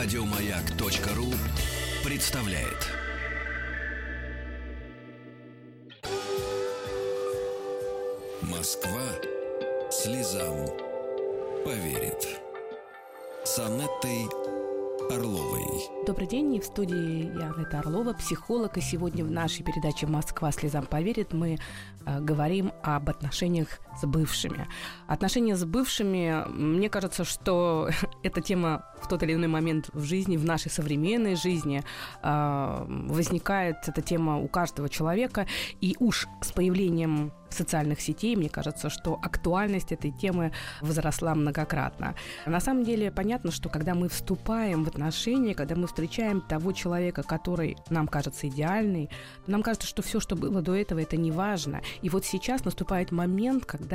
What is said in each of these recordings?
Радиомаяк.ру представляет. Москва слезам поверит. С Анеттой Орловой. Добрый день, и в студии я, Анетта Орлова, психолог. И сегодня в нашей передаче «Москва слезам поверит» мы э, говорим об отношениях с бывшими. Отношения с бывшими, мне кажется, что эта тема в тот или иной момент в жизни, в нашей современной жизни э, возникает эта тема у каждого человека. И уж с появлением социальных сетей, мне кажется, что актуальность этой темы возросла многократно. На самом деле понятно, что когда мы вступаем в отношения, когда мы встречаем того человека, который нам кажется идеальный, нам кажется, что все, что было до этого, это не важно. И вот сейчас наступает момент, когда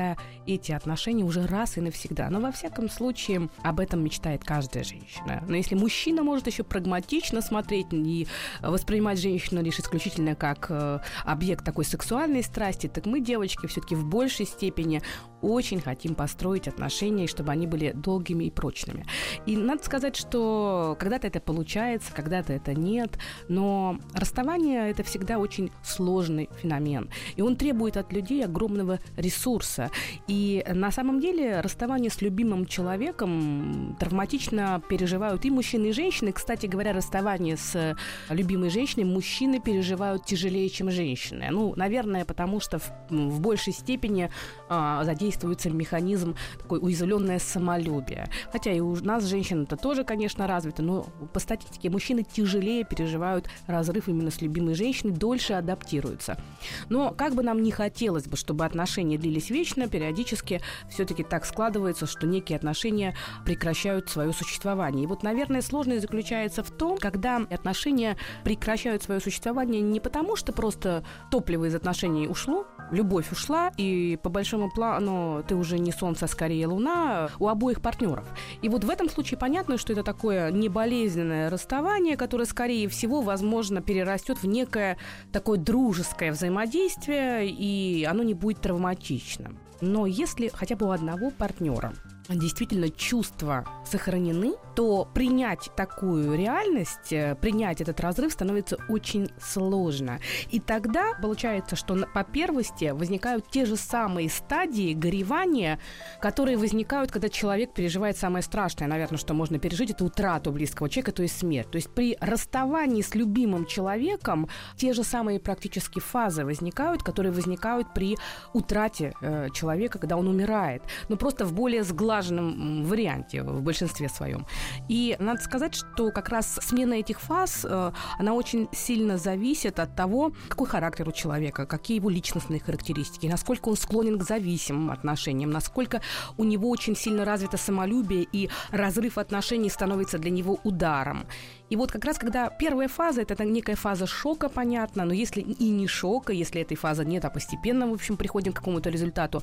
эти отношения уже раз и навсегда. Но во всяком случае об этом мечтает каждая женщина. Но если мужчина может еще прагматично смотреть и воспринимать женщину лишь исключительно как э, объект такой сексуальной страсти, так мы, девочки все-таки в большей степени очень хотим построить отношения, чтобы они были долгими и прочными. И надо сказать, что когда-то это получается, когда-то это нет, но расставание – это всегда очень сложный феномен. И он требует от людей огромного ресурса. И на самом деле расставание с любимым человеком травматично переживают и мужчины, и женщины. Кстати говоря, расставание с любимой женщиной мужчины переживают тяжелее, чем женщины. Ну, наверное, потому что в, в большей степени а, задействуется механизм такой уязвленное самолюбие. Хотя и у нас, женщин, это тоже, конечно, развито, но по статистике мужчины тяжелее переживают разрыв именно с любимой женщиной, дольше адаптируются. Но как бы нам не хотелось бы, чтобы отношения длились вечно, периодически все-таки так складывается, что некие отношения прекращают свое существование. И вот, наверное, сложность заключается в том, когда отношения прекращают свое существование не потому, что просто топливо из отношений ушло, любовь ушла, и по большому плану ты уже не солнце, а скорее луна у обоих партнеров. И вот в этом случае понятно, что это такое неболезненное расставание, которое, скорее всего, возможно, перерастет в некое такое дружеское взаимодействие, и оно не будет травматичным. Но если хотя бы у одного партнера действительно чувства сохранены, то принять такую реальность, э, принять этот разрыв становится очень сложно. И тогда получается, что по первости возникают те же самые стадии горевания, которые возникают, когда человек переживает самое страшное, наверное, что можно пережить, это утрату близкого человека, то есть смерть. То есть при расставании с любимым человеком те же самые практически фазы возникают, которые возникают при утрате э, человека, когда он умирает. Но просто в более сглаженном отлаженном варианте в большинстве своем. И надо сказать, что как раз смена этих фаз, э, она очень сильно зависит от того, какой характер у человека, какие его личностные характеристики, насколько он склонен к зависимым отношениям, насколько у него очень сильно развито самолюбие, и разрыв отношений становится для него ударом. И вот как раз когда первая фаза, это некая фаза шока, понятно, но если и не шока, если этой фазы нет, а постепенно, в общем, приходим к какому-то результату,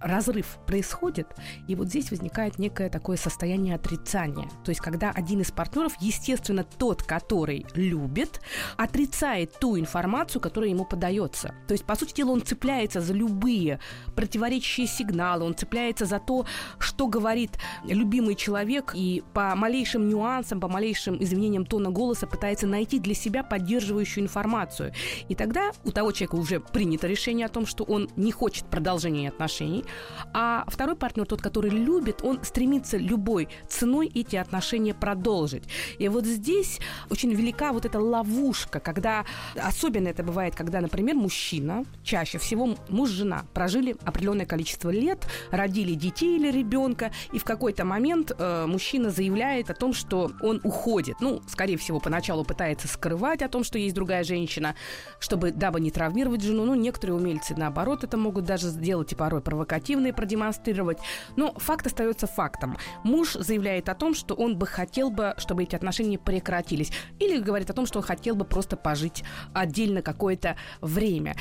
разрыв происходит, и вот здесь возникает некое такое состояние отрицания. То есть когда один из партнеров, естественно, тот, который любит, отрицает ту информацию, которая ему подается. То есть, по сути дела, он цепляется за любые противоречащие сигналы, он цепляется за то, что говорит любимый человек, и по малейшим нюансам, по малейшим изменениям тона голоса пытается найти для себя поддерживающую информацию. И тогда у того человека уже принято решение о том, что он не хочет продолжения отношений, а второй партнер, тот, который любит, он стремится любой ценой эти отношения продолжить. И вот здесь очень велика вот эта ловушка, когда, особенно это бывает, когда, например, мужчина, чаще всего муж-жена, прожили определенное количество лет, родили детей или ребенка, и в какой-то момент э, мужчина заявляет о том, что он уходит. Ну, скорее всего, поначалу пытается скрывать о том, что есть другая женщина, чтобы, дабы не травмировать жену. Ну, некоторые умельцы, наоборот, это могут даже сделать и порой провокативно продемонстрировать. Но факт остается фактом. Муж заявляет о том, что он бы хотел бы, чтобы эти отношения прекратились. Или говорит о том, что он хотел бы просто пожить отдельно какое-то время.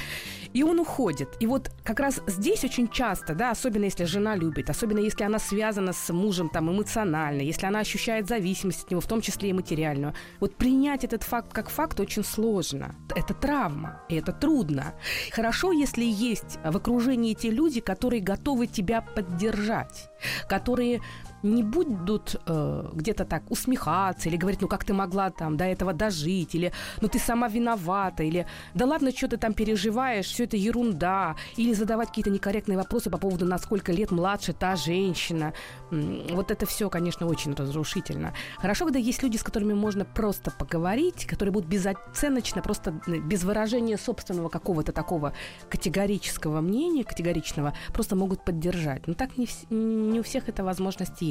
И он уходит. И вот как раз здесь очень часто, да, особенно если жена любит, особенно если она связана с мужем там эмоционально, если она ощущает зависимость от него, в том числе и материальную, вот принять этот факт как факт очень сложно. Это травма, и это трудно. Хорошо, если есть в окружении те люди, которые готовы тебя поддержать, которые не будут э, где-то так усмехаться или говорить, ну как ты могла там до этого дожить, или ну ты сама виновата, или да ладно, что ты там переживаешь, все это ерунда, или задавать какие-то некорректные вопросы по поводу, насколько лет младше та женщина. Вот это все, конечно, очень разрушительно. Хорошо, когда есть люди, с которыми можно просто поговорить, которые будут безоценочно, просто без выражения собственного какого-то такого категорического мнения, категоричного, просто могут поддержать. Но так не, не у всех эта возможность есть.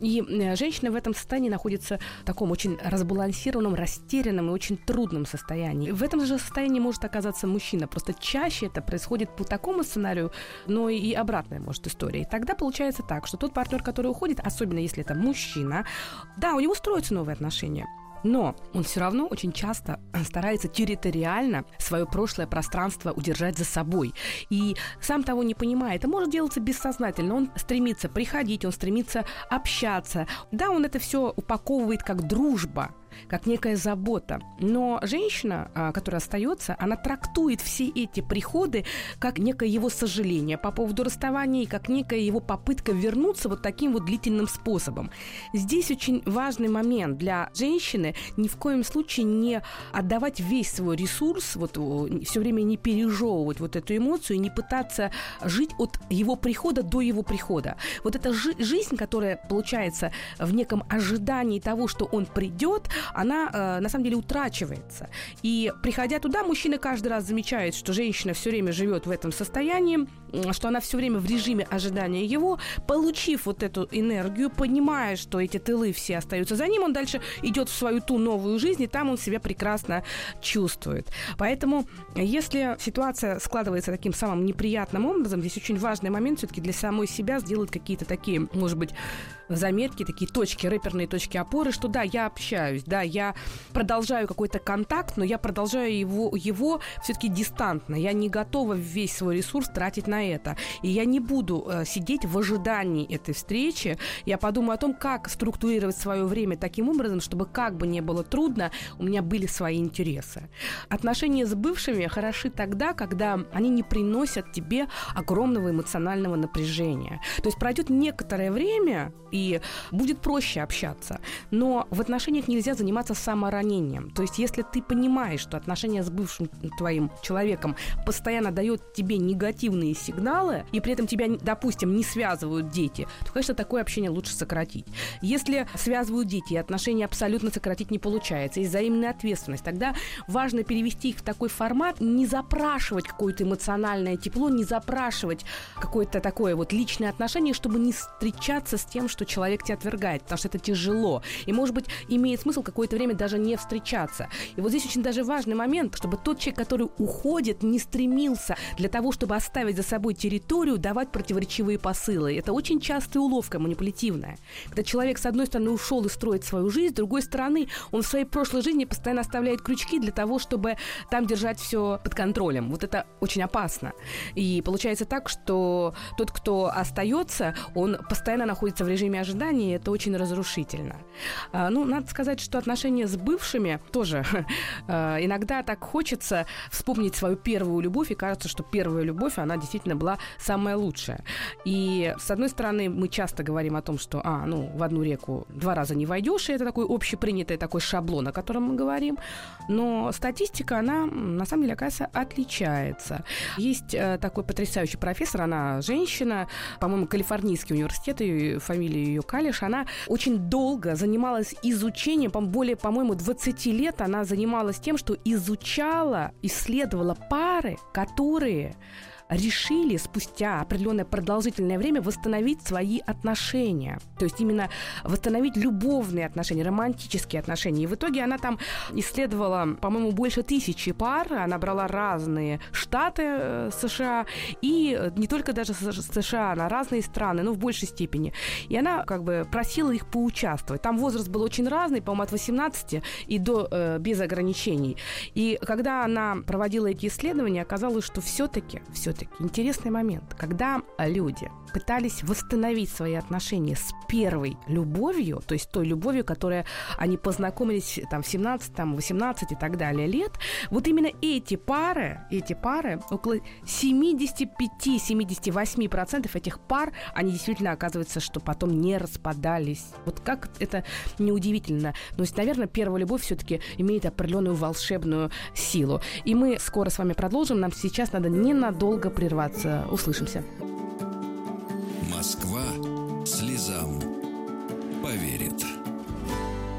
И э, женщина в этом состоянии находится в таком очень разбалансированном, растерянном и очень трудном состоянии. В этом же состоянии может оказаться мужчина. Просто чаще это происходит по такому сценарию, но и обратная может история. И тогда получается так, что тот партнер, который уходит, особенно если это мужчина, да, у него строятся новые отношения. Но он все равно очень часто старается территориально свое прошлое пространство удержать за собой. И сам того не понимая, это может делаться бессознательно. Он стремится приходить, он стремится общаться. Да, он это все упаковывает как дружба, как некая забота. Но женщина, а, которая остается, она трактует все эти приходы как некое его сожаление по поводу расставания и как некая его попытка вернуться вот таким вот длительным способом. Здесь очень важный момент для женщины ни в коем случае не отдавать весь свой ресурс, вот все время не пережевывать вот эту эмоцию, не пытаться жить от его прихода до его прихода. Вот эта жи- жизнь, которая получается в неком ожидании того, что он придет, она э, на самом деле утрачивается. И приходя туда, мужчина каждый раз замечает, что женщина все время живет в этом состоянии, что она все время в режиме ожидания его, получив вот эту энергию, понимая, что эти тылы все остаются за ним, он дальше идет в свою ту новую жизнь, и там он себя прекрасно чувствует. Поэтому, если ситуация складывается таким самым неприятным образом, здесь очень важный момент все-таки для самой себя сделать какие-то такие, может быть, заметки, такие точки, рэперные точки опоры, что да, я общаюсь, да, я продолжаю какой-то контакт, но я продолжаю его, его все-таки дистантно. Я не готова весь свой ресурс тратить на это. И я не буду э, сидеть в ожидании этой встречи. Я подумаю о том, как структурировать свое время таким образом, чтобы как бы не было трудно, у меня были свои интересы. Отношения с бывшими хороши тогда, когда они не приносят тебе огромного эмоционального напряжения. То есть пройдет некоторое время, и будет проще общаться. Но в отношениях нельзя заниматься саморанением. То есть если ты понимаешь, что отношения с бывшим твоим человеком постоянно дает тебе негативные сигналы, и при этом тебя, допустим, не связывают дети, то, конечно, такое общение лучше сократить. Если связывают дети, и отношения абсолютно сократить не получается, есть взаимная ответственность, тогда важно перевести их в такой формат, не запрашивать какое-то эмоциональное тепло, не запрашивать какое-то такое вот личное отношение, чтобы не встречаться с тем, что человек тебя отвергает, потому что это тяжело. И, может быть, имеет смысл какое-то время даже не встречаться. И вот здесь очень даже важный момент, чтобы тот человек, который уходит, не стремился для того, чтобы оставить за собой территорию, давать противоречивые посылы. Это очень частая уловка манипулятивная. Когда человек, с одной стороны, ушел и строит свою жизнь, с другой стороны, он в своей прошлой жизни постоянно оставляет крючки для того, чтобы там держать все под контролем. Вот это очень опасно. И получается так, что тот, кто остается, он постоянно находится в режиме ожиданий, это очень разрушительно. А, ну, надо сказать, что отношения с бывшими тоже а, иногда так хочется вспомнить свою первую любовь, и кажется, что первая любовь, она действительно была самая лучшая. И, с одной стороны, мы часто говорим о том, что, а, ну, в одну реку два раза не войдешь, и это такой общепринятый такой шаблон, о котором мы говорим. Но статистика, она, на самом деле, оказывается, отличается. Есть э, такой потрясающий профессор, она женщина, по-моему, Калифорнийский университет, ее фамилия ее Калиш, она очень долго занималась изучением, более, по-моему, 20 лет она занималась тем, что изучала, исследовала пары, которые решили спустя определенное продолжительное время восстановить свои отношения. То есть именно восстановить любовные отношения, романтические отношения. И в итоге она там исследовала, по-моему, больше тысячи пар. Она брала разные штаты э, США и не только даже США, на разные страны, но в большей степени. И она как бы просила их поучаствовать. Там возраст был очень разный, по-моему, от 18 и до э, без ограничений. И когда она проводила эти исследования, оказалось, что все-таки, все все-таки интересный момент. Когда люди пытались восстановить свои отношения с первой любовью, то есть той любовью, которая они познакомились там в 17, там, 18 и так далее лет, вот именно эти пары, эти пары, около 75-78% этих пар, они действительно оказывается, что потом не распадались. Вот как это неудивительно. Но, есть, наверное, первая любовь все-таки имеет определенную волшебную силу. И мы скоро с вами продолжим. Нам сейчас надо ненадолго прерваться. Услышимся. Москва слезам поверит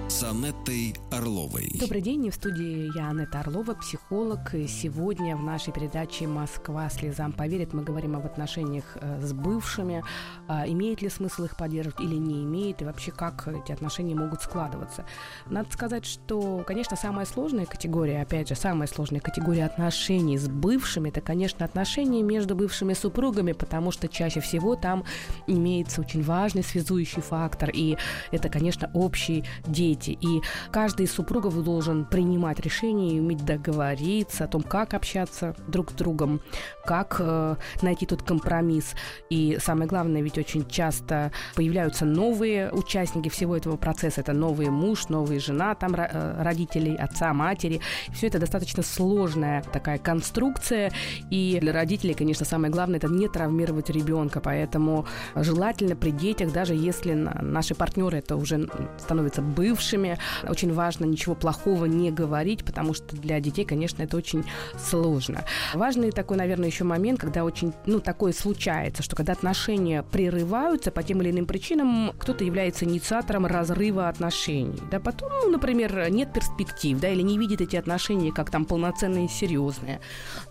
с Анеттой Орловой. Добрый день, в студии я Анетта Орлова, психолог. И сегодня в нашей передаче «Москва слезам поверит» мы говорим об отношениях э, с бывшими, а, имеет ли смысл их поддерживать или не имеет, и вообще как эти отношения могут складываться. Надо сказать, что, конечно, самая сложная категория, опять же, самая сложная категория отношений с бывшими, это, конечно, отношения между бывшими супругами, потому что чаще всего там имеется очень важный связующий фактор, и это, конечно, общие дети, дети. И каждый из супругов должен принимать решение и уметь договориться о том, как общаться друг с другом, как э, найти тот компромисс. И самое главное, ведь очень часто появляются новые участники всего этого процесса. Это новый муж, новая жена, там э, родителей, отца, матери. Все это достаточно сложная такая конструкция. И для родителей, конечно, самое главное, это не травмировать ребенка. Поэтому желательно при детях, даже если наши партнеры это уже становятся бывшими, старшими. Очень важно ничего плохого не говорить, потому что для детей, конечно, это очень сложно. Важный такой, наверное, еще момент, когда очень, ну, такое случается, что когда отношения прерываются по тем или иным причинам, кто-то является инициатором разрыва отношений. Да, потом, ну, например, нет перспектив, да, или не видит эти отношения как там полноценные и серьезные.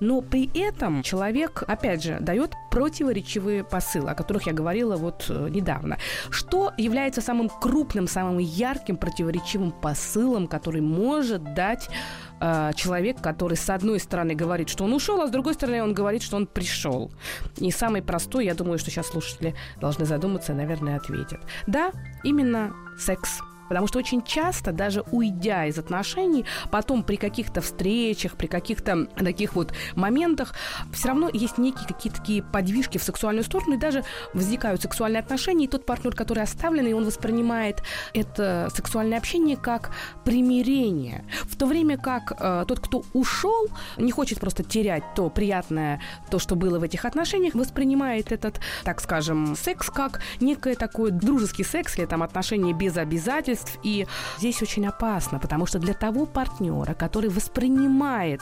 Но при этом человек, опять же, дает противоречивые посылы, о которых я говорила вот э, недавно. Что является самым крупным, самым ярким противоречивым противоречивым посылом, который может дать э, человек, который с одной стороны говорит, что он ушел, а с другой стороны он говорит, что он пришел. И самый простой, я думаю, что сейчас слушатели должны задуматься и, наверное, ответят. Да, именно секс. Потому что очень часто, даже уйдя из отношений, потом при каких-то встречах, при каких-то таких вот моментах, все равно есть некие какие-то такие подвижки в сексуальную сторону, и даже возникают сексуальные отношения, и тот партнер, который оставленный, он воспринимает это сексуальное общение как примирение. В то время как э, тот, кто ушел, не хочет просто терять то приятное, то, что было в этих отношениях, воспринимает этот, так скажем, секс как некое такое дружеский секс или там отношения без обязательств, обстоятельств. И здесь очень опасно, потому что для того партнера, который воспринимает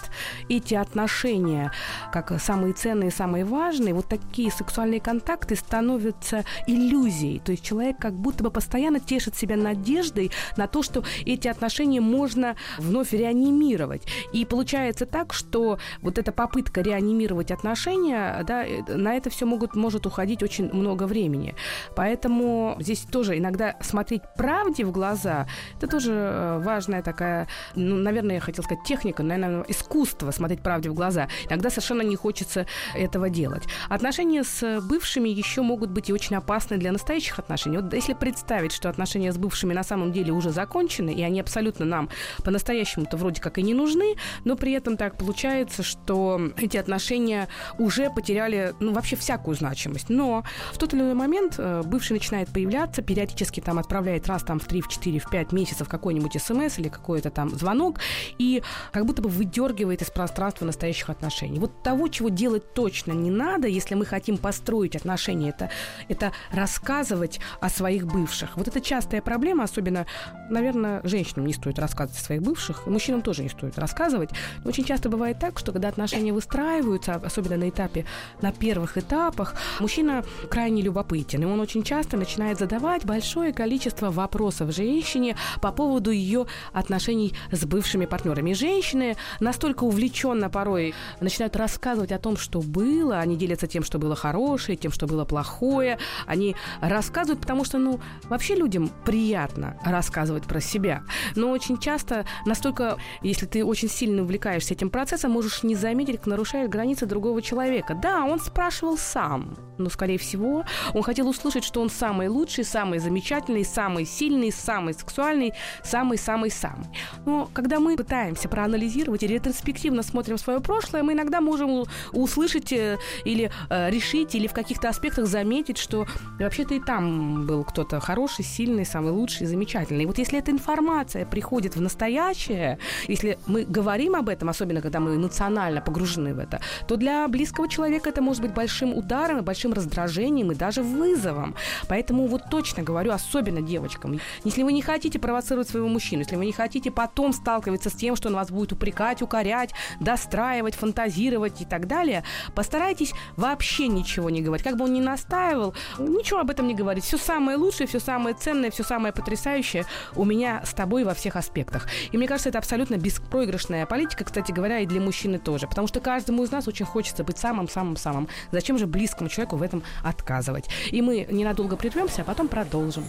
эти отношения как самые ценные, самые важные, вот такие сексуальные контакты становятся иллюзией. То есть человек как будто бы постоянно тешит себя надеждой на то, что эти отношения можно вновь реанимировать. И получается так, что вот эта попытка реанимировать отношения, да, э, на это все могут, может уходить очень много времени. Поэтому здесь тоже иногда смотреть правде в глаза глаза. Это тоже э, важная такая, ну, наверное, я хотела сказать техника, наверное, искусство смотреть правде в глаза. Иногда совершенно не хочется этого делать. Отношения с бывшими еще могут быть и очень опасны для настоящих отношений. Вот если представить, что отношения с бывшими на самом деле уже закончены, и они абсолютно нам по-настоящему-то вроде как и не нужны, но при этом так получается, что эти отношения уже потеряли, ну, вообще всякую значимость. Но в тот или иной момент э, бывший начинает появляться, периодически там отправляет раз там в три, в 4, в 5 месяцев какой-нибудь смс или какой-то там звонок, и как будто бы выдергивает из пространства настоящих отношений. Вот того, чего делать точно не надо, если мы хотим построить отношения, это, это рассказывать о своих бывших. Вот это частая проблема, особенно, наверное, женщинам не стоит рассказывать о своих бывших, мужчинам тоже не стоит рассказывать. Но очень часто бывает так, что когда отношения выстраиваются, особенно на этапе, на первых этапах, мужчина крайне любопытен, и он очень часто начинает задавать большое количество вопросов женщине по поводу ее отношений с бывшими партнерами. Женщины настолько увлеченно порой начинают рассказывать о том, что было, они делятся тем, что было хорошее, тем, что было плохое. Они рассказывают, потому что, ну, вообще людям приятно рассказывать про себя. Но очень часто настолько, если ты очень сильно увлекаешься этим процессом, можешь не заметить, как нарушаешь границы другого человека. Да, он спрашивал сам, но, скорее всего, он хотел услышать, что он самый лучший, самый замечательный, самый сильный, самый самый сексуальный, самый-самый-самый. Но когда мы пытаемся проанализировать и ретроспективно смотрим свое прошлое, мы иногда можем услышать э, или э, решить, или в каких-то аспектах заметить, что вообще-то и там был кто-то хороший, сильный, самый лучший, замечательный. И вот если эта информация приходит в настоящее, если мы говорим об этом, особенно когда мы эмоционально погружены в это, то для близкого человека это может быть большим ударом большим раздражением и даже вызовом. Поэтому вот точно говорю, особенно девочкам, если вы не хотите провоцировать своего мужчину, если вы не хотите потом сталкиваться с тем, что он вас будет упрекать, укорять, достраивать, фантазировать и так далее, постарайтесь вообще ничего не говорить. Как бы он ни настаивал, ничего об этом не говорить. Все самое лучшее, все самое ценное, все самое потрясающее у меня с тобой во всех аспектах. И мне кажется, это абсолютно беспроигрышная политика, кстати говоря, и для мужчины тоже. Потому что каждому из нас очень хочется быть самым-самым-самым. Зачем же близкому человеку в этом отказывать? И мы ненадолго прервемся, а потом продолжим.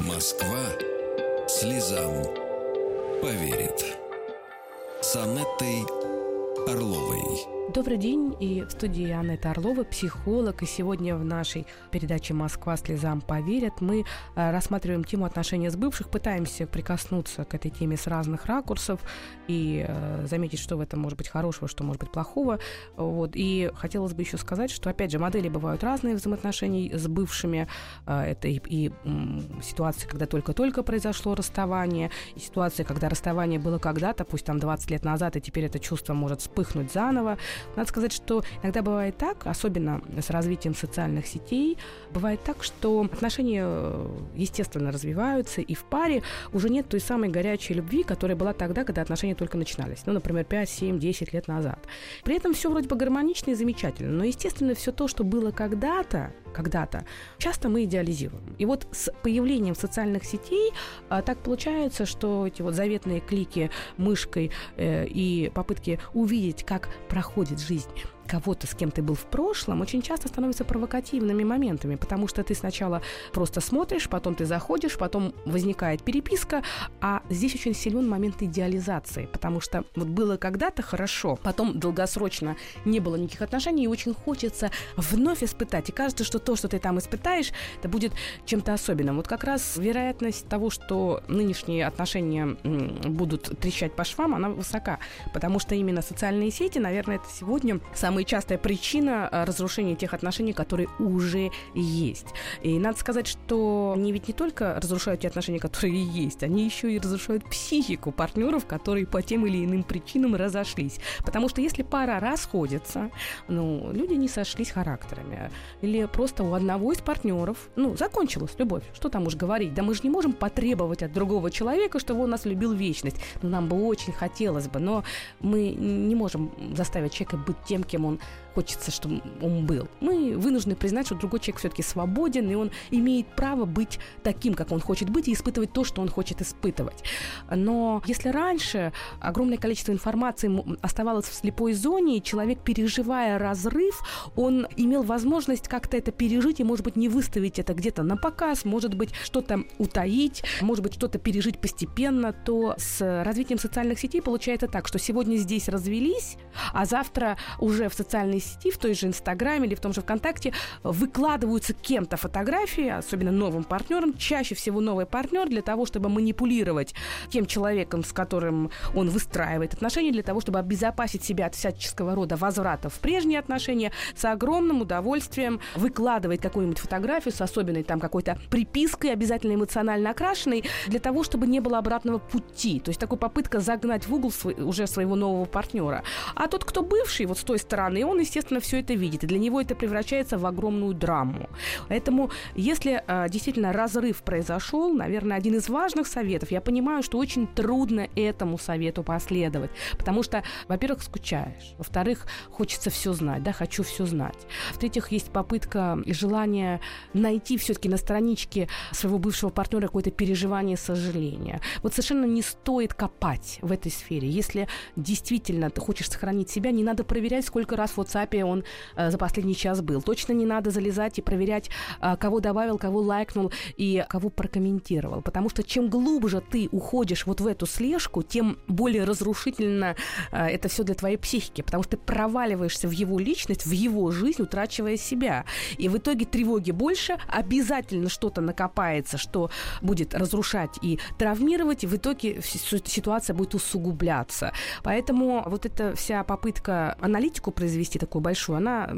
Москва слезам поверит. С Анеттой Орловой. Добрый день, и в студии Анетта Орлова, психолог, и сегодня в нашей передаче «Москва слезам поверят» мы э, рассматриваем тему отношения с бывших, пытаемся прикоснуться к этой теме с разных ракурсов и э, заметить, что в этом может быть хорошего, что может быть плохого. Вот. И хотелось бы еще сказать, что, опять же, модели бывают разные взаимоотношений с бывшими. Э, это и, и ситуации, когда только-только произошло расставание, и ситуации, когда расставание было когда-то, пусть там 20 лет назад, и теперь это чувство может вспыхнуть заново. Надо сказать, что иногда бывает так, особенно с развитием социальных сетей, бывает так, что отношения, э, естественно, развиваются, и в паре уже нет той самой горячей любви, которая была тогда, когда отношения только начинались. Ну, например, 5, 7, 10 лет назад. При этом все вроде бы гармонично и замечательно, но, естественно, все то, что было когда-то, когда-то, часто мы идеализируем. И вот с появлением социальных сетей а, так получается, что эти вот заветные клики мышкой э, и попытки увидеть, как проходит жизнь кого-то, с кем ты был в прошлом, очень часто становятся провокативными моментами, потому что ты сначала просто смотришь, потом ты заходишь, потом возникает переписка, а здесь очень силен момент идеализации, потому что вот было когда-то хорошо, потом долгосрочно не было никаких отношений, и очень хочется вновь испытать, и кажется, что то, что ты там испытаешь, это будет чем-то особенным. Вот как раз вероятность того, что нынешние отношения будут трещать по швам, она высока, потому что именно социальные сети, наверное, это сегодня самое самая частая причина э, разрушения тех отношений, которые уже есть. И надо сказать, что они ведь не только разрушают те отношения, которые есть, они еще и разрушают психику партнеров, которые по тем или иным причинам разошлись. Потому что если пара расходится, ну, люди не сошлись характерами, или просто у одного из партнеров, ну, закончилась любовь, что там уж говорить, да мы же не можем потребовать от другого человека, чтобы он нас любил вечность. Ну, нам бы очень хотелось бы, но мы не можем заставить человека быть тем, кем он хочется, чтобы он был. Мы вынуждены признать, что другой человек все-таки свободен, и он имеет право быть таким, как он хочет быть, и испытывать то, что он хочет испытывать. Но если раньше огромное количество информации оставалось в слепой зоне, и человек, переживая разрыв, он имел возможность как-то это пережить и, может быть, не выставить это где-то на показ, может быть, что-то утаить, может быть, что-то пережить постепенно, то с развитием социальных сетей получается так, что сегодня здесь развелись, а завтра уже в социальной сети, в той же Инстаграме или в том же ВКонтакте выкладываются кем-то фотографии, особенно новым партнером, чаще всего новый партнер для того, чтобы манипулировать тем человеком, с которым он выстраивает отношения, для того, чтобы обезопасить себя от всяческого рода возвратов в прежние отношения, с огромным удовольствием выкладывает какую-нибудь фотографию с особенной там какой-то припиской, обязательно эмоционально окрашенной, для того, чтобы не было обратного пути. То есть такая попытка загнать в угол свой, уже своего нового партнера. А тот, кто бывший, вот с той стороны, он, естественно, все это видит. И для него это превращается в огромную драму. Поэтому, если э, действительно разрыв произошел, наверное, один из важных советов, я понимаю, что очень трудно этому совету последовать. Потому что, во-первых, скучаешь. Во-вторых, хочется все знать, да, хочу все знать. В-третьих, есть попытка и желание найти все-таки на страничке своего бывшего партнера какое-то переживание, сожаление. Вот совершенно не стоит копать в этой сфере. Если действительно ты хочешь сохранить себя, не надо проверять, сколько раз в WhatsApp этапе он э, за последний час был. Точно не надо залезать и проверять, э, кого добавил, кого лайкнул и кого прокомментировал. Потому что чем глубже ты уходишь вот в эту слежку, тем более разрушительно э, это все для твоей психики. Потому что ты проваливаешься в его личность, в его жизнь, утрачивая себя. И в итоге тревоги больше, обязательно что-то накопается, что будет разрушать и травмировать, и в итоге ситуация будет усугубляться. Поэтому вот эта вся попытка аналитику произвести такую большую, она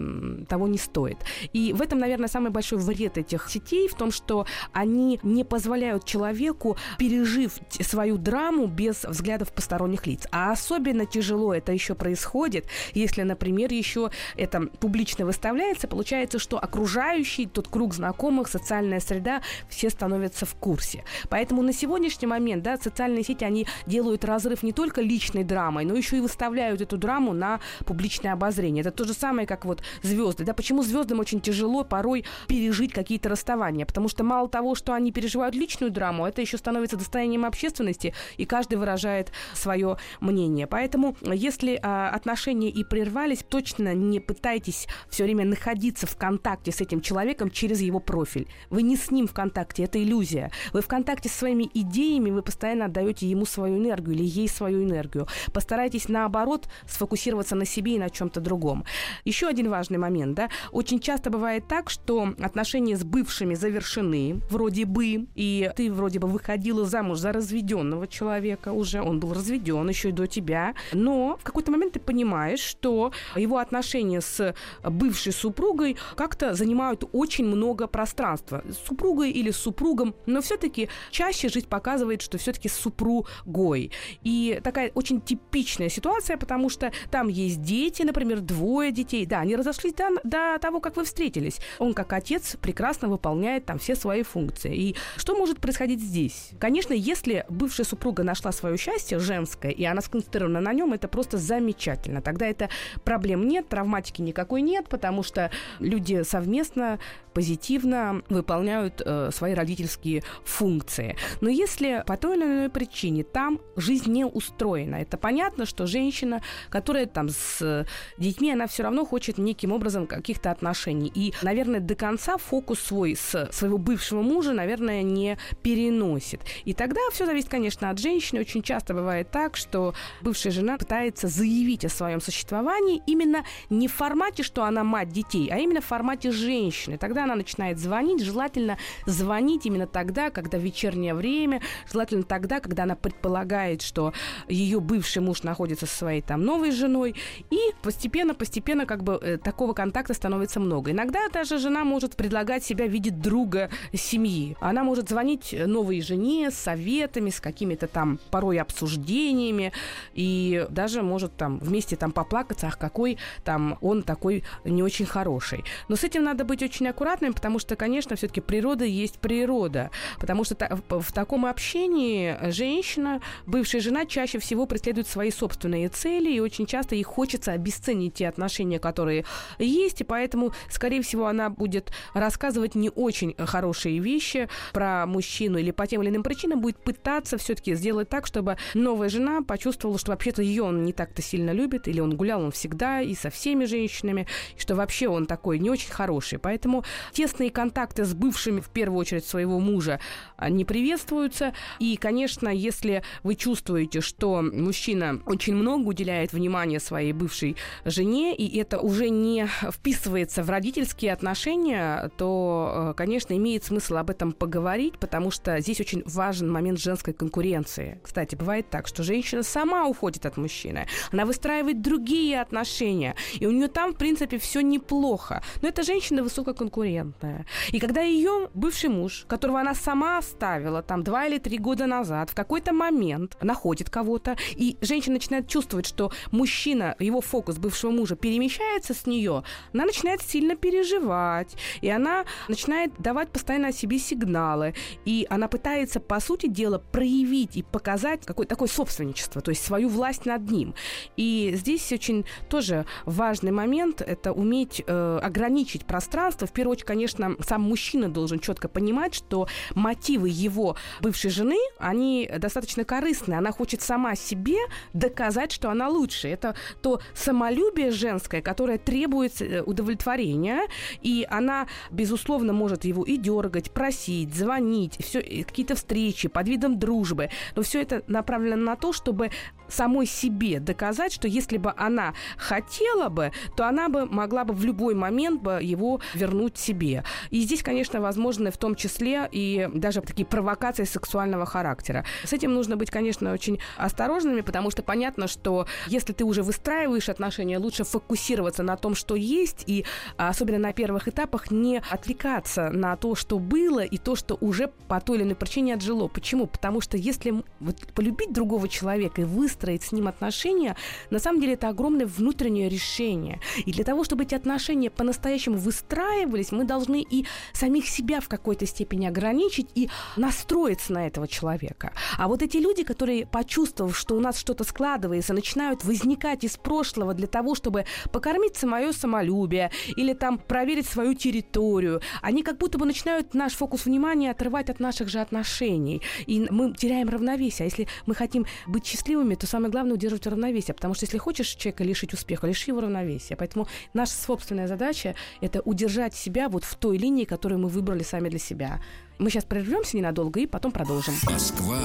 того не стоит. И в этом, наверное, самый большой вред этих сетей в том, что они не позволяют человеку, пережив свою драму без взглядов посторонних лиц. А особенно тяжело это еще происходит, если, например, еще это публично выставляется, получается, что окружающий, тот круг знакомых, социальная среда, все становятся в курсе. Поэтому на сегодняшний момент, да, социальные сети, они делают разрыв не только личной драмой, но еще и выставляют эту драму на публичное обозрение. Это то же самое, как вот звезды. Да, почему звездам очень тяжело порой пережить какие-то расставания? Потому что мало того, что они переживают личную драму, это еще становится достоянием общественности, и каждый выражает свое мнение. Поэтому, если а, отношения и прервались, точно не пытайтесь все время находиться в контакте с этим человеком через его профиль. Вы не с ним в контакте, это иллюзия. Вы в контакте со своими идеями, вы постоянно отдаете ему свою энергию или ей свою энергию. Постарайтесь, наоборот, сфокусироваться на себе и на чем-то другом. Еще один важный момент, да, очень часто бывает так, что отношения с бывшими завершены, вроде бы, и ты вроде бы выходила замуж за разведенного человека уже, он был разведен еще и до тебя, но в какой-то момент ты понимаешь, что его отношения с бывшей супругой как-то занимают очень много пространства. С супругой или с супругом, но все-таки чаще жизнь показывает, что все-таки с супругой. И такая очень типичная ситуация, потому что там есть дети, например, двое детей. Да, они разошлись до, до того, как вы встретились. Он как отец прекрасно выполняет там все свои функции. И что может происходить здесь? Конечно, если бывшая супруга нашла свое счастье женское, и она сконцентрирована на нем, это просто замечательно. Тогда это проблем нет, травматики никакой нет, потому что люди совместно позитивно выполняют э, свои родительские функции. Но если по той или иной причине там жизнь не устроена, это понятно, что женщина, которая там с детьми, она все равно хочет неким образом каких-то отношений. И, наверное, до конца фокус свой с своего бывшего мужа, наверное, не переносит. И тогда все зависит, конечно, от женщины. Очень часто бывает так, что бывшая жена пытается заявить о своем существовании именно не в формате, что она мать детей, а именно в формате женщины. Тогда она начинает звонить, желательно звонить именно тогда, когда вечернее время, желательно тогда, когда она предполагает, что ее бывший муж находится со своей там новой женой, и постепенно-постепенно как бы э, такого контакта становится много. Иногда даже жена может предлагать себя в виде друга семьи. Она может звонить новой жене с советами, с какими-то там порой обсуждениями, и даже может там вместе там поплакаться, ах, какой там он такой не очень хороший. Но с этим надо быть очень аккуратным, аккуратными, потому что, конечно, все-таки природа есть природа. Потому что в таком общении женщина, бывшая жена, чаще всего преследует свои собственные цели, и очень часто ей хочется обесценить те отношения, которые есть, и поэтому, скорее всего, она будет рассказывать не очень хорошие вещи про мужчину или по тем или иным причинам будет пытаться все-таки сделать так, чтобы новая жена почувствовала, что вообще-то ее он не так-то сильно любит, или он гулял он всегда и со всеми женщинами, что вообще он такой не очень хороший. Поэтому Тесные контакты с бывшими, в первую очередь, своего мужа а, не приветствуются. И, конечно, если вы чувствуете, что мужчина очень много уделяет внимания своей бывшей жене, и это уже не вписывается в родительские отношения, то, э, конечно, имеет смысл об этом поговорить, потому что здесь очень важен момент женской конкуренции. Кстати, бывает так, что женщина сама уходит от мужчины, она выстраивает другие отношения, и у нее там, в принципе, все неплохо. Но эта женщина высококонкурентная конкурентная. И когда ее бывший муж, которого она сама оставила там два или три года назад, в какой-то момент находит кого-то, и женщина начинает чувствовать, что мужчина, его фокус бывшего мужа перемещается с нее, она начинает сильно переживать, и она начинает давать постоянно о себе сигналы, и она пытается, по сути дела, проявить и показать какое-то такое собственничество, то есть свою власть над ним. И здесь очень тоже важный момент – это уметь э, ограничить пространство, в первую очередь, конечно, сам мужчина должен четко понимать, что мотивы его бывшей жены, они достаточно корыстные. Она хочет сама себе доказать, что она лучше. Это то самолюбие женское, которое требует э, удовлетворения, и она, безусловно, может его и дергать, просить, звонить, все, какие-то встречи под видом дружбы. Но все это направлено на то, чтобы самой себе доказать, что если бы она хотела бы, то она бы могла бы в любой момент бы его вернуть себе. И здесь, конечно, возможны в том числе и даже такие провокации сексуального характера. С этим нужно быть, конечно, очень осторожными, потому что понятно, что если ты уже выстраиваешь отношения, лучше фокусироваться на том, что есть, и особенно на первых этапах не отвлекаться на то, что было, и то, что уже по той или иной причине отжило. Почему? Потому что если вот, полюбить другого человека и выстроить с ним отношения, на самом деле это огромное внутреннее решение. И для того, чтобы эти отношения по-настоящему выстраивались, мы должны и самих себя в какой-то степени ограничить и настроиться на этого человека. А вот эти люди, которые, почувствовав, что у нас что-то складывается, начинают возникать из прошлого для того, чтобы покормить мое самолюбие или там проверить свою территорию, они как будто бы начинают наш фокус внимания отрывать от наших же отношений. И мы теряем равновесие. А если мы хотим быть счастливыми, то самое главное удерживать равновесие. Потому что если хочешь человека лишить успеха, лиши его равновесия. Поэтому наша собственная задача – это удержать себя вот в той линии, которую мы выбрали сами для себя. Мы сейчас прервемся ненадолго и потом продолжим. Москва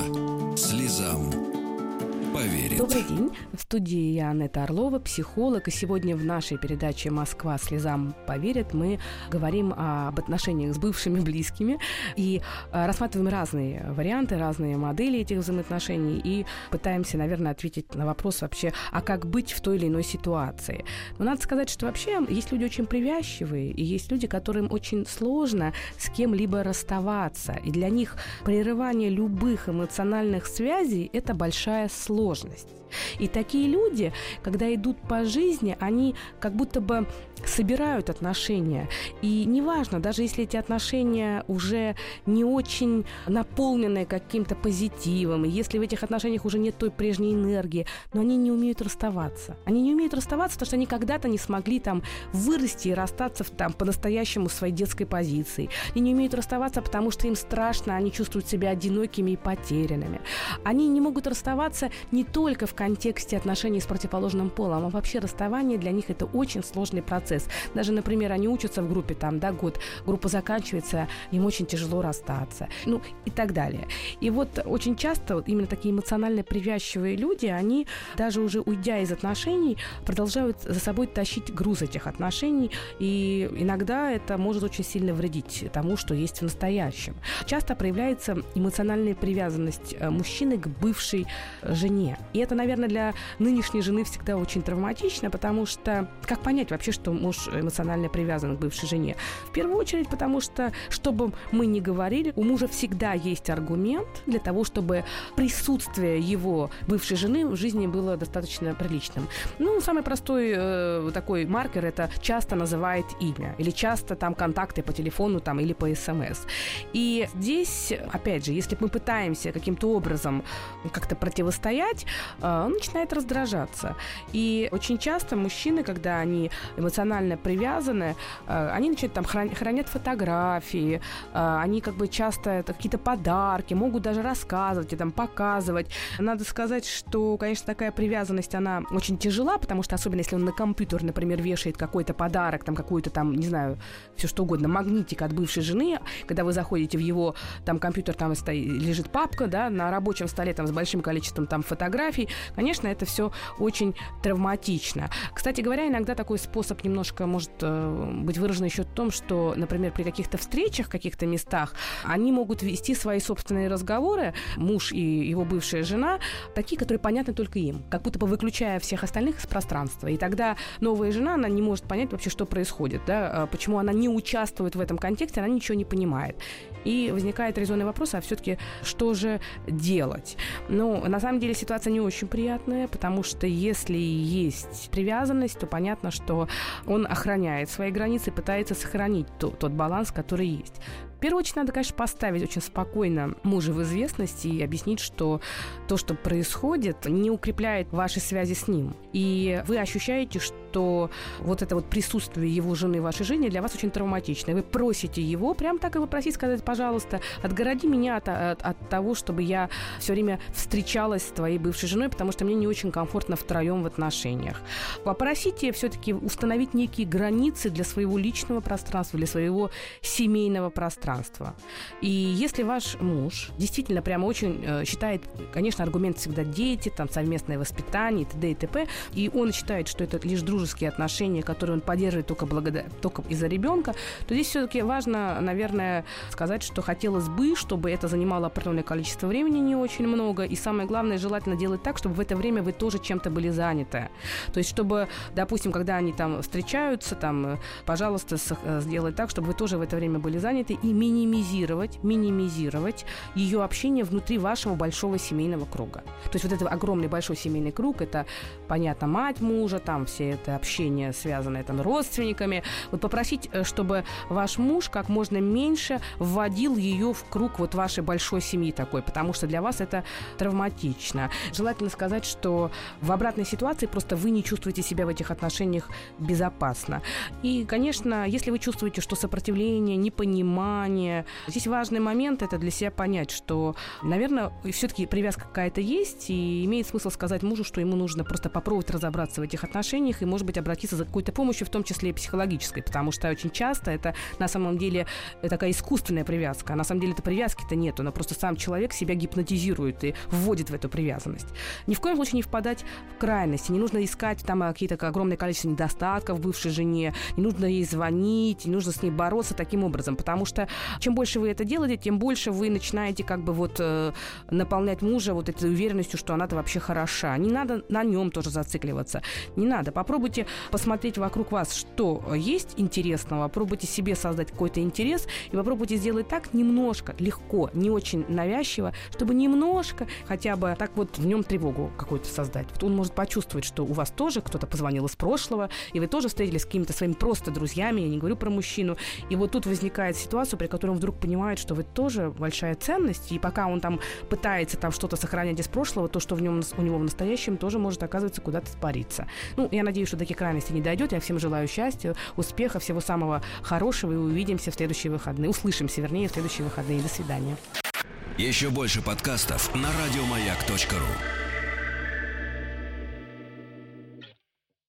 слезам поверит. Добрый день. В студии я Анетта Орлова, психолог. И сегодня в нашей передаче «Москва слезам поверит» мы говорим об отношениях с бывшими близкими и а, рассматриваем разные варианты, разные модели этих взаимоотношений и пытаемся, наверное, ответить на вопрос вообще, а как быть в той или иной ситуации. Но надо сказать, что вообще есть люди очень привязчивые, и есть люди, которым очень сложно с кем-либо расставаться. И для них прерывание любых эмоциональных связей – это большая сложность сложность. И такие люди, когда идут по жизни, они как будто бы собирают отношения. И неважно, даже если эти отношения уже не очень наполненные каким-то позитивом, и если в этих отношениях уже нет той прежней энергии, но они не умеют расставаться. Они не умеют расставаться, потому что они когда-то не смогли там вырасти и расстаться там по-настоящему своей детской позиции. Они не умеют расставаться, потому что им страшно, они чувствуют себя одинокими и потерянными. Они не могут расставаться не только в контексте отношений с противоположным полом, а вообще расставание для них это очень сложный процесс. Даже, например, они учатся в группе там, да, год, группа заканчивается, им очень тяжело расстаться, ну и так далее. И вот очень часто вот именно такие эмоционально привязчивые люди, они даже уже уйдя из отношений, продолжают за собой тащить груз этих отношений, и иногда это может очень сильно вредить тому, что есть в настоящем. Часто проявляется эмоциональная привязанность э, мужчины к бывшей жене. И это, наверное, для нынешней жены всегда очень травматично, потому что как понять вообще, что муж эмоционально привязан к бывшей жене? В первую очередь, потому что, что бы мы ни говорили, у мужа всегда есть аргумент для того, чтобы присутствие его бывшей жены в жизни было достаточно приличным. Ну, самый простой э, такой маркер это часто называет имя или часто там контакты по телефону там или по СМС. И здесь, опять же, если мы пытаемся каким-то образом как-то противостоять, э, он начинает раздражаться. И очень часто мужчины, когда они эмоционально привязаны, э, они начинают там хранят фотографии, э, они как бы часто какие-то подарки, могут даже рассказывать и там показывать. Надо сказать, что, конечно, такая привязанность, она очень тяжела, потому что особенно если он на компьютер, например, вешает какой-то подарок, там какую-то там, не знаю, все что угодно, магнитик от бывшей жены, когда вы заходите в его там компьютер, там лежит папка, да, на рабочем столе там с большим количеством там фотографий, конечно, это все очень травматично. Кстати говоря, иногда такой способ немножко может э, быть выражено еще в том, что, например, при каких-то встречах, каких-то местах, они могут вести свои собственные разговоры, муж и его бывшая жена, такие, которые понятны только им, как будто бы выключая всех остальных из пространства. И тогда новая жена, она не может понять вообще, что происходит, да, а почему она не участвует в этом контексте, она ничего не понимает. И возникает резонный вопрос, а все-таки что же делать? Ну, на самом деле ситуация не очень приятная, потому что если есть привязанность, то понятно, что он охраняет свои границы, пытается сохранить тот, тот баланс, который есть. Первую очередь надо, конечно, поставить очень спокойно мужа в известность и объяснить, что то, что происходит, не укрепляет ваши связи с ним. И вы ощущаете, что вот это вот присутствие его жены в вашей жизни для вас очень травматично. Вы просите его прям так и попросить сказать, пожалуйста, отгороди меня от, от, от того, чтобы я все время встречалась с твоей бывшей женой, потому что мне не очень комфортно втроем в отношениях. Попросите все-таки установить некие границы для своего личного пространства, для своего семейного пространства. И если ваш муж действительно прямо очень э, считает, конечно, аргумент всегда дети, там совместное воспитание, т.д. и т.п., и он считает, что это лишь дружеские отношения, которые он поддерживает только, благодаря, только из-за ребенка, то здесь все-таки важно, наверное, сказать, что хотелось бы, чтобы это занимало определенное количество времени, не очень много, и самое главное, желательно делать так, чтобы в это время вы тоже чем-то были заняты. То есть, чтобы, допустим, когда они там встречаются, там, пожалуйста, э, сделать так, чтобы вы тоже в это время были заняты и минимизировать, минимизировать ее общение внутри вашего большого семейного круга. То есть вот этот огромный большой семейный круг, это, понятно, мать мужа, там все это общение, связанное там родственниками. Вот попросить, э, чтобы ваш муж как можно меньше вводил ее в круг вот вашей большой семьи такой, потому что для вас это травматично. Желательно сказать, что в обратной ситуации просто вы не чувствуете себя в этих отношениях безопасно. И, конечно, если вы чувствуете, что сопротивление, непонимание, здесь важный момент это для себя понять, что, наверное, все-таки привязка какая-то есть, и имеет смысл сказать мужу, что ему нужно просто попробовать разобраться в этих отношениях и, может быть, обратиться за какой-то помощью, в том числе и психологической, потому что очень часто это на самом деле такая искусственная привязка. А на самом деле это привязки-то нету, но просто сам человек себя гипнотизирует и вводит в эту привязанность. Ни в коем случае не впадать в крайности. Не нужно искать там какие-то огромное количество недостатков бывшей жене, не нужно ей звонить, не нужно с ней бороться таким образом, потому что чем больше вы это делаете, тем больше вы начинаете как бы вот э, наполнять мужа вот этой уверенностью, что она-то вообще хороша. Не надо на нем тоже зацикливаться. Не надо. Попробуйте посмотреть вокруг вас, что есть интересного, попробуйте себе создать какой-то интерес и попробуйте сделать так немножко, легко, не очень навязчиво, чтобы немножко хотя бы так вот в нем тревогу какую-то создать. Вот он может почувствовать, что у вас тоже кто-то позвонил из прошлого, и вы тоже встретились с какими-то своими просто друзьями, я не говорю про мужчину, и вот тут возникает ситуация, при которой он вдруг понимает, что вы тоже большая ценность, и пока он там пытается там что-то сохранять из прошлого, то, что в нем, у него в настоящем, тоже может, оказывается, куда-то спариться. Ну, я надеюсь, что до таких крайностей не дойдет. Я всем желаю счастья, успеха, всего самого хорошего, и увидимся в следующие выходные. Услышимся, вернее, в следующие выходные. До свидания. Еще больше подкастов на радиомаяк.ру